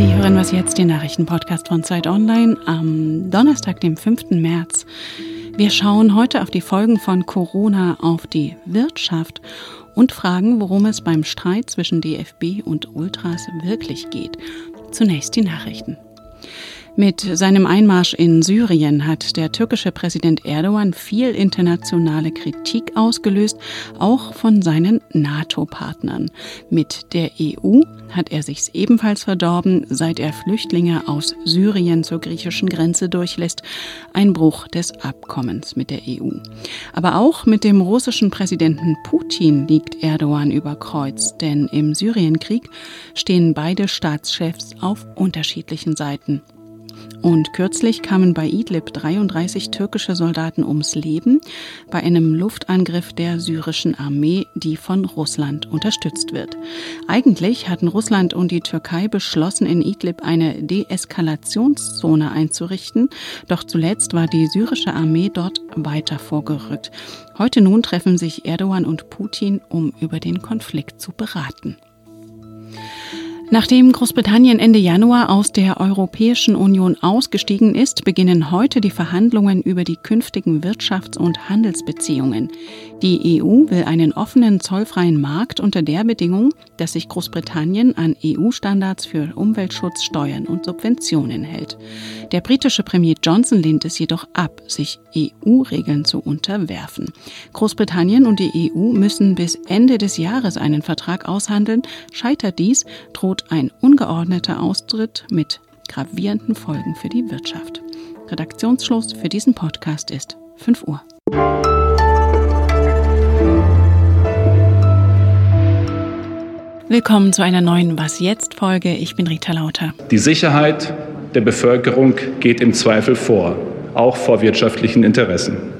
Sie hören was jetzt, den Nachrichtenpodcast von Zeit Online am Donnerstag, dem 5. März. Wir schauen heute auf die Folgen von Corona auf die Wirtschaft und fragen, worum es beim Streit zwischen DFB und Ultras wirklich geht. Zunächst die Nachrichten. Mit seinem Einmarsch in Syrien hat der türkische Präsident Erdogan viel internationale Kritik ausgelöst, auch von seinen NATO-Partnern. Mit der EU hat er sich's ebenfalls verdorben, seit er Flüchtlinge aus Syrien zur griechischen Grenze durchlässt, ein Bruch des Abkommens mit der EU. Aber auch mit dem russischen Präsidenten Putin liegt Erdogan über Kreuz, denn im Syrienkrieg stehen beide Staatschefs auf unterschiedlichen Seiten. Und kürzlich kamen bei Idlib 33 türkische Soldaten ums Leben bei einem Luftangriff der syrischen Armee, die von Russland unterstützt wird. Eigentlich hatten Russland und die Türkei beschlossen, in Idlib eine Deeskalationszone einzurichten, doch zuletzt war die syrische Armee dort weiter vorgerückt. Heute nun treffen sich Erdogan und Putin, um über den Konflikt zu beraten. Nachdem Großbritannien Ende Januar aus der Europäischen Union ausgestiegen ist, beginnen heute die Verhandlungen über die künftigen Wirtschafts- und Handelsbeziehungen. Die EU will einen offenen zollfreien Markt unter der Bedingung, dass sich Großbritannien an EU-Standards für Umweltschutz, Steuern und Subventionen hält. Der britische Premier Johnson lehnt es jedoch ab, sich EU-Regeln zu unterwerfen. Großbritannien und die EU müssen bis Ende des Jahres einen Vertrag aushandeln. Scheitert dies, droht ein ungeordneter Austritt mit gravierenden Folgen für die Wirtschaft. Redaktionsschluss für diesen Podcast ist 5 Uhr. Willkommen zu einer neuen Was jetzt Folge. Ich bin Rita Lauter. Die Sicherheit der Bevölkerung geht im Zweifel vor, auch vor wirtschaftlichen Interessen.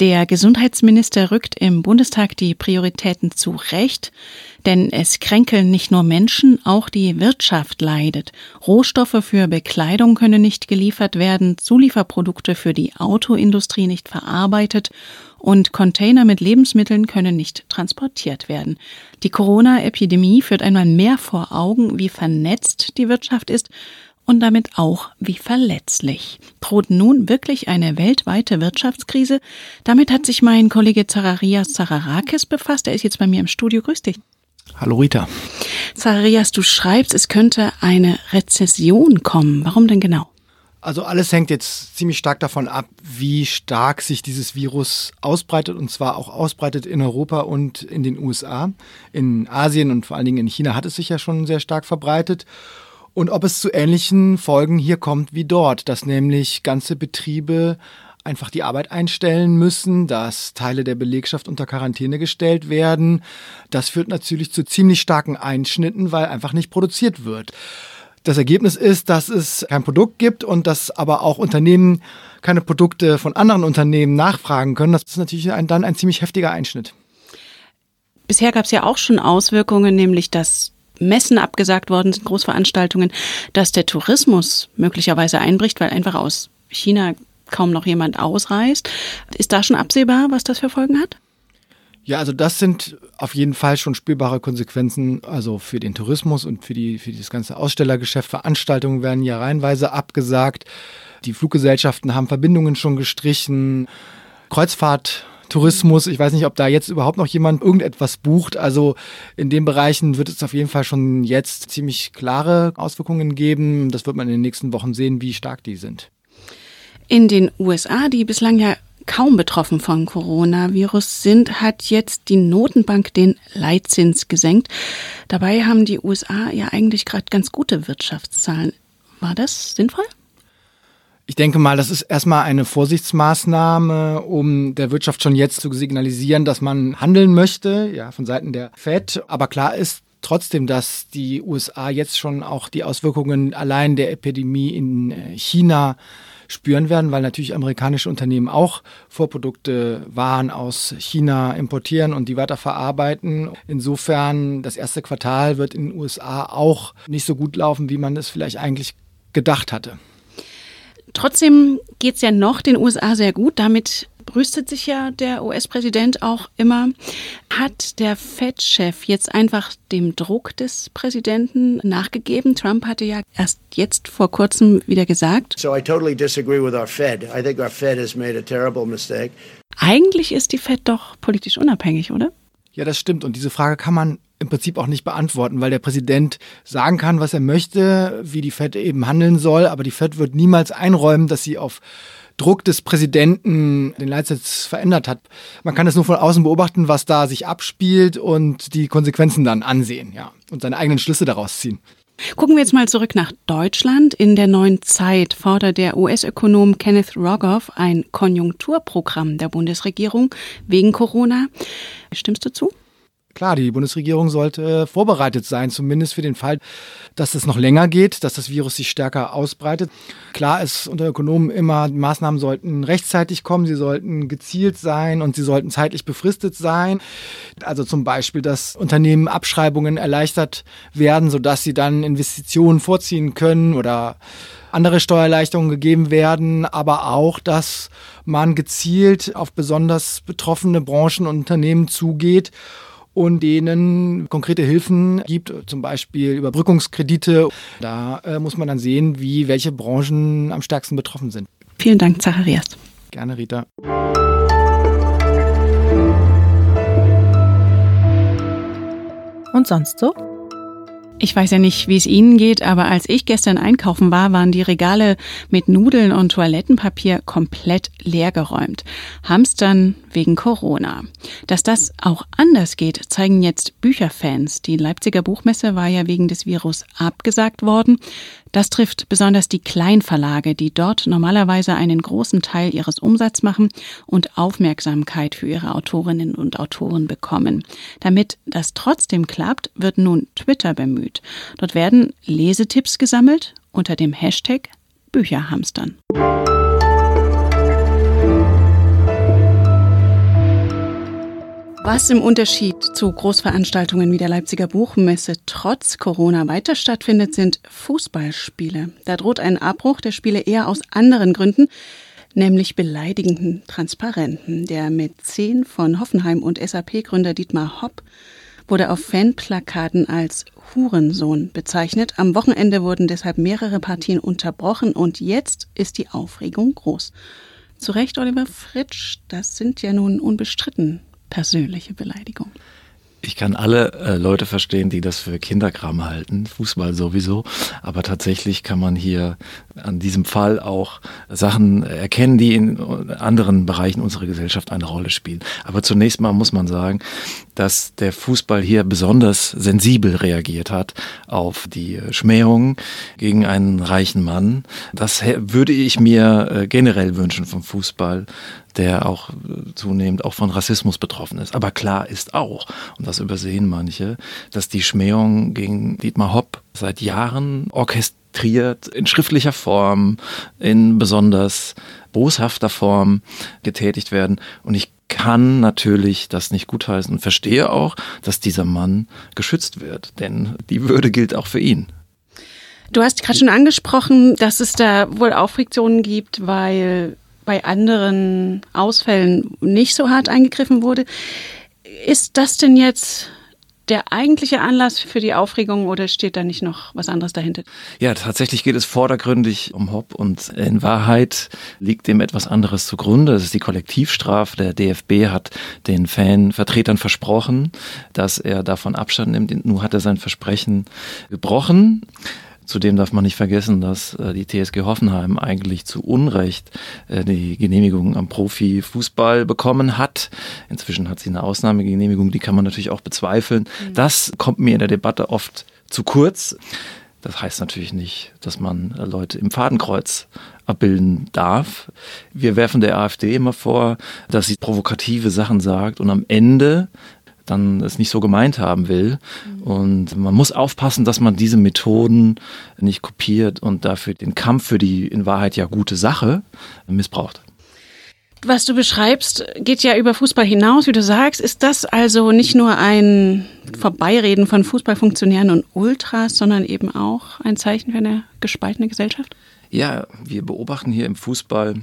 Der Gesundheitsminister rückt im Bundestag die Prioritäten zurecht, denn es kränkeln nicht nur Menschen, auch die Wirtschaft leidet. Rohstoffe für Bekleidung können nicht geliefert werden, Zulieferprodukte für die Autoindustrie nicht verarbeitet und Container mit Lebensmitteln können nicht transportiert werden. Die Corona-Epidemie führt einmal mehr vor Augen, wie vernetzt die Wirtschaft ist und damit auch wie verletzlich. Droht nun wirklich eine weltweite Wirtschaftskrise? Damit hat sich mein Kollege Zararias Zararakis befasst. Er ist jetzt bei mir im Studio. Grüß dich. Hallo Rita. Zararias, du schreibst, es könnte eine Rezession kommen. Warum denn genau? Also alles hängt jetzt ziemlich stark davon ab, wie stark sich dieses Virus ausbreitet und zwar auch ausbreitet in Europa und in den USA. In Asien und vor allen Dingen in China hat es sich ja schon sehr stark verbreitet und ob es zu ähnlichen Folgen hier kommt wie dort, dass nämlich ganze Betriebe einfach die Arbeit einstellen müssen, dass Teile der Belegschaft unter Quarantäne gestellt werden. Das führt natürlich zu ziemlich starken Einschnitten, weil einfach nicht produziert wird. Das Ergebnis ist, dass es kein Produkt gibt und dass aber auch Unternehmen keine Produkte von anderen Unternehmen nachfragen können. Das ist natürlich ein, dann ein ziemlich heftiger Einschnitt. Bisher gab es ja auch schon Auswirkungen, nämlich dass Messen abgesagt worden sind, Großveranstaltungen, dass der Tourismus möglicherweise einbricht, weil einfach aus China kaum noch jemand ausreist. Ist da schon absehbar, was das für Folgen hat? Ja, also das sind auf jeden Fall schon spürbare Konsequenzen, also für den Tourismus und für, die, für das ganze Ausstellergeschäft. Veranstaltungen werden ja reihenweise abgesagt. Die Fluggesellschaften haben Verbindungen schon gestrichen. Kreuzfahrt Tourismus. Ich weiß nicht, ob da jetzt überhaupt noch jemand irgendetwas bucht. Also in den Bereichen wird es auf jeden Fall schon jetzt ziemlich klare Auswirkungen geben. Das wird man in den nächsten Wochen sehen, wie stark die sind. In den USA, die bislang ja kaum betroffen von Coronavirus sind, hat jetzt die Notenbank den Leitzins gesenkt. Dabei haben die USA ja eigentlich gerade ganz gute Wirtschaftszahlen. War das sinnvoll? Ich denke mal, das ist erstmal eine Vorsichtsmaßnahme, um der Wirtschaft schon jetzt zu signalisieren, dass man handeln möchte, ja, von Seiten der Fed. Aber klar ist trotzdem, dass die USA jetzt schon auch die Auswirkungen allein der Epidemie in äh, China spüren werden, weil natürlich amerikanische Unternehmen auch Vorprodukte, Waren aus China importieren und die weiterverarbeiten. Insofern, das erste Quartal wird in den USA auch nicht so gut laufen, wie man es vielleicht eigentlich gedacht hatte. Trotzdem geht es ja noch den USA sehr gut. Damit brüstet sich ja der US-Präsident auch immer. Hat der Fed-Chef jetzt einfach dem Druck des Präsidenten nachgegeben? Trump hatte ja erst jetzt vor kurzem wieder gesagt. So I totally disagree with our Fed. I think our Fed has made a terrible mistake. Eigentlich ist die Fed doch politisch unabhängig, oder? Ja, das stimmt. Und diese Frage kann man im Prinzip auch nicht beantworten, weil der Präsident sagen kann, was er möchte, wie die Fed eben handeln soll, aber die Fed wird niemals einräumen, dass sie auf Druck des Präsidenten den Leitsatz verändert hat. Man kann es nur von außen beobachten, was da sich abspielt und die Konsequenzen dann ansehen, ja, und seine eigenen Schlüsse daraus ziehen. Gucken wir jetzt mal zurück nach Deutschland. In der neuen Zeit fordert der US-Ökonom Kenneth Rogoff ein Konjunkturprogramm der Bundesregierung wegen Corona. Stimmst du zu? Klar, die Bundesregierung sollte vorbereitet sein, zumindest für den Fall, dass es noch länger geht, dass das Virus sich stärker ausbreitet. Klar ist unter Ökonomen immer, Maßnahmen sollten rechtzeitig kommen, sie sollten gezielt sein und sie sollten zeitlich befristet sein. Also zum Beispiel, dass Unternehmen Abschreibungen erleichtert werden, sodass sie dann Investitionen vorziehen können oder andere Steuererleichterungen gegeben werden, aber auch, dass man gezielt auf besonders betroffene Branchen und Unternehmen zugeht und denen konkrete Hilfen gibt, zum Beispiel Überbrückungskredite. Da äh, muss man dann sehen, wie welche Branchen am stärksten betroffen sind. Vielen Dank, Zacharias. Gerne, Rita. Und sonst so? Ich weiß ja nicht, wie es Ihnen geht, aber als ich gestern einkaufen war, waren die Regale mit Nudeln und Toilettenpapier komplett leergeräumt. Hamstern wegen Corona. Dass das auch anders geht, zeigen jetzt Bücherfans. Die Leipziger Buchmesse war ja wegen des Virus abgesagt worden. Das trifft besonders die Kleinverlage, die dort normalerweise einen großen Teil ihres Umsatzes machen und Aufmerksamkeit für ihre Autorinnen und Autoren bekommen. Damit das trotzdem klappt, wird nun Twitter bemüht. Dort werden Lesetipps gesammelt unter dem Hashtag Bücherhamstern. Was im Unterschied zu Großveranstaltungen wie der Leipziger Buchmesse trotz Corona weiter stattfindet, sind Fußballspiele. Da droht ein Abbruch der Spiele eher aus anderen Gründen, nämlich beleidigenden Transparenten. Der Mäzen von Hoffenheim und SAP-Gründer Dietmar Hopp wurde auf Fanplakaten als Hurensohn bezeichnet. Am Wochenende wurden deshalb mehrere Partien unterbrochen und jetzt ist die Aufregung groß. Zu Recht, Oliver Fritsch, das sind ja nun unbestritten persönliche Beleidigung. Ich kann alle äh, Leute verstehen, die das für Kinderkram halten, Fußball sowieso, aber tatsächlich kann man hier an diesem Fall auch Sachen erkennen, die in anderen Bereichen unserer Gesellschaft eine Rolle spielen. Aber zunächst mal muss man sagen, dass der Fußball hier besonders sensibel reagiert hat auf die Schmähungen gegen einen reichen Mann. Das würde ich mir äh, generell wünschen vom Fußball, der auch äh, zunehmend auch von Rassismus betroffen ist. Aber klar ist auch, und das übersehen manche, dass die Schmähungen gegen Dietmar Hopp seit Jahren orchestriert, in schriftlicher Form, in besonders boshafter Form getätigt werden. Und ich kann natürlich das nicht gutheißen und verstehe auch, dass dieser Mann geschützt wird, denn die Würde gilt auch für ihn. Du hast gerade schon angesprochen, dass es da wohl auch Friktionen gibt, weil bei anderen Ausfällen nicht so hart eingegriffen wurde. Ist das denn jetzt der eigentliche Anlass für die Aufregung oder steht da nicht noch was anderes dahinter? Ja, tatsächlich geht es vordergründig um Hopp und in Wahrheit liegt dem etwas anderes zugrunde. Das ist die Kollektivstrafe. Der DFB hat den Fanvertretern versprochen, dass er davon Abstand nimmt. Nun hat er sein Versprechen gebrochen. Zudem darf man nicht vergessen, dass äh, die TSG Hoffenheim eigentlich zu Unrecht äh, die Genehmigung am Profifußball bekommen hat. Inzwischen hat sie eine Ausnahmegenehmigung, die kann man natürlich auch bezweifeln. Mhm. Das kommt mir in der Debatte oft zu kurz. Das heißt natürlich nicht, dass man äh, Leute im Fadenkreuz abbilden darf. Wir werfen der AfD immer vor, dass sie provokative Sachen sagt und am Ende dann es nicht so gemeint haben will. Und man muss aufpassen, dass man diese Methoden nicht kopiert und dafür den Kampf für die in Wahrheit ja gute Sache missbraucht. Was du beschreibst, geht ja über Fußball hinaus, wie du sagst. Ist das also nicht nur ein Vorbeireden von Fußballfunktionären und Ultras, sondern eben auch ein Zeichen für eine gespaltene Gesellschaft? Ja, wir beobachten hier im Fußball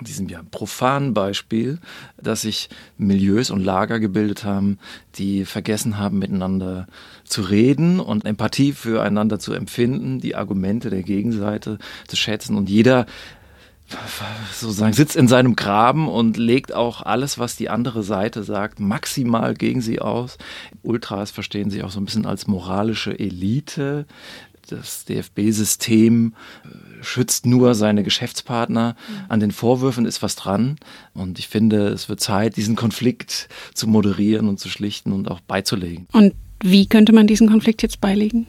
diesem ja profanen Beispiel, dass sich Milieus und Lager gebildet haben, die vergessen haben, miteinander zu reden und Empathie füreinander zu empfinden, die Argumente der Gegenseite zu schätzen und jeder sozusagen sitzt in seinem Graben und legt auch alles, was die andere Seite sagt, maximal gegen sie aus. Ultras verstehen sich auch so ein bisschen als moralische Elite. Das DFB-System äh, schützt nur seine Geschäftspartner. An den Vorwürfen ist was dran. Und ich finde, es wird Zeit, diesen Konflikt zu moderieren und zu schlichten und auch beizulegen. Und wie könnte man diesen Konflikt jetzt beilegen?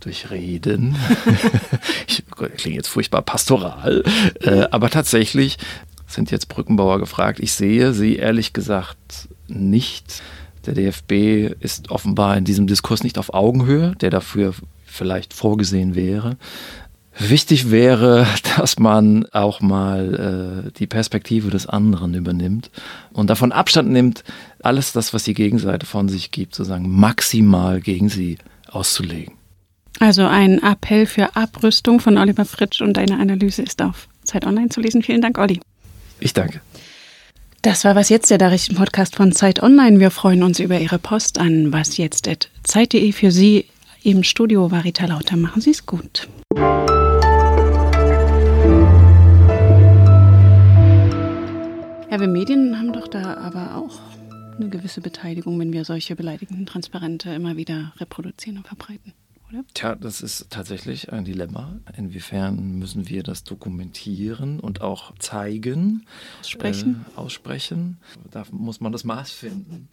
durch Reden. ich klinge jetzt furchtbar pastoral, äh, aber tatsächlich sind jetzt Brückenbauer gefragt. Ich sehe sie ehrlich gesagt nicht. Der DFB ist offenbar in diesem Diskurs nicht auf Augenhöhe, der dafür vielleicht vorgesehen wäre. Wichtig wäre, dass man auch mal äh, die Perspektive des anderen übernimmt und davon Abstand nimmt, alles das, was die Gegenseite von sich gibt, sozusagen maximal gegen sie auszulegen. Also ein Appell für Abrüstung von Oliver Fritsch und deine Analyse ist auf Zeit Online zu lesen. Vielen Dank, Olli. Ich danke. Das war Was Jetzt, der Nachrichtenpodcast von Zeit Online. Wir freuen uns über Ihre Post an wasjetzt.zeit.de. Für Sie im Studio war Rita Lauter. Machen Sie es gut. Ja, wir Medien haben doch da aber auch eine gewisse Beteiligung, wenn wir solche beleidigenden Transparente immer wieder reproduzieren und verbreiten oder? Tja, das ist tatsächlich ein Dilemma. Inwiefern müssen wir das dokumentieren und auch zeigen? Aussprechen. Äh, aussprechen. Da muss man das Maß finden.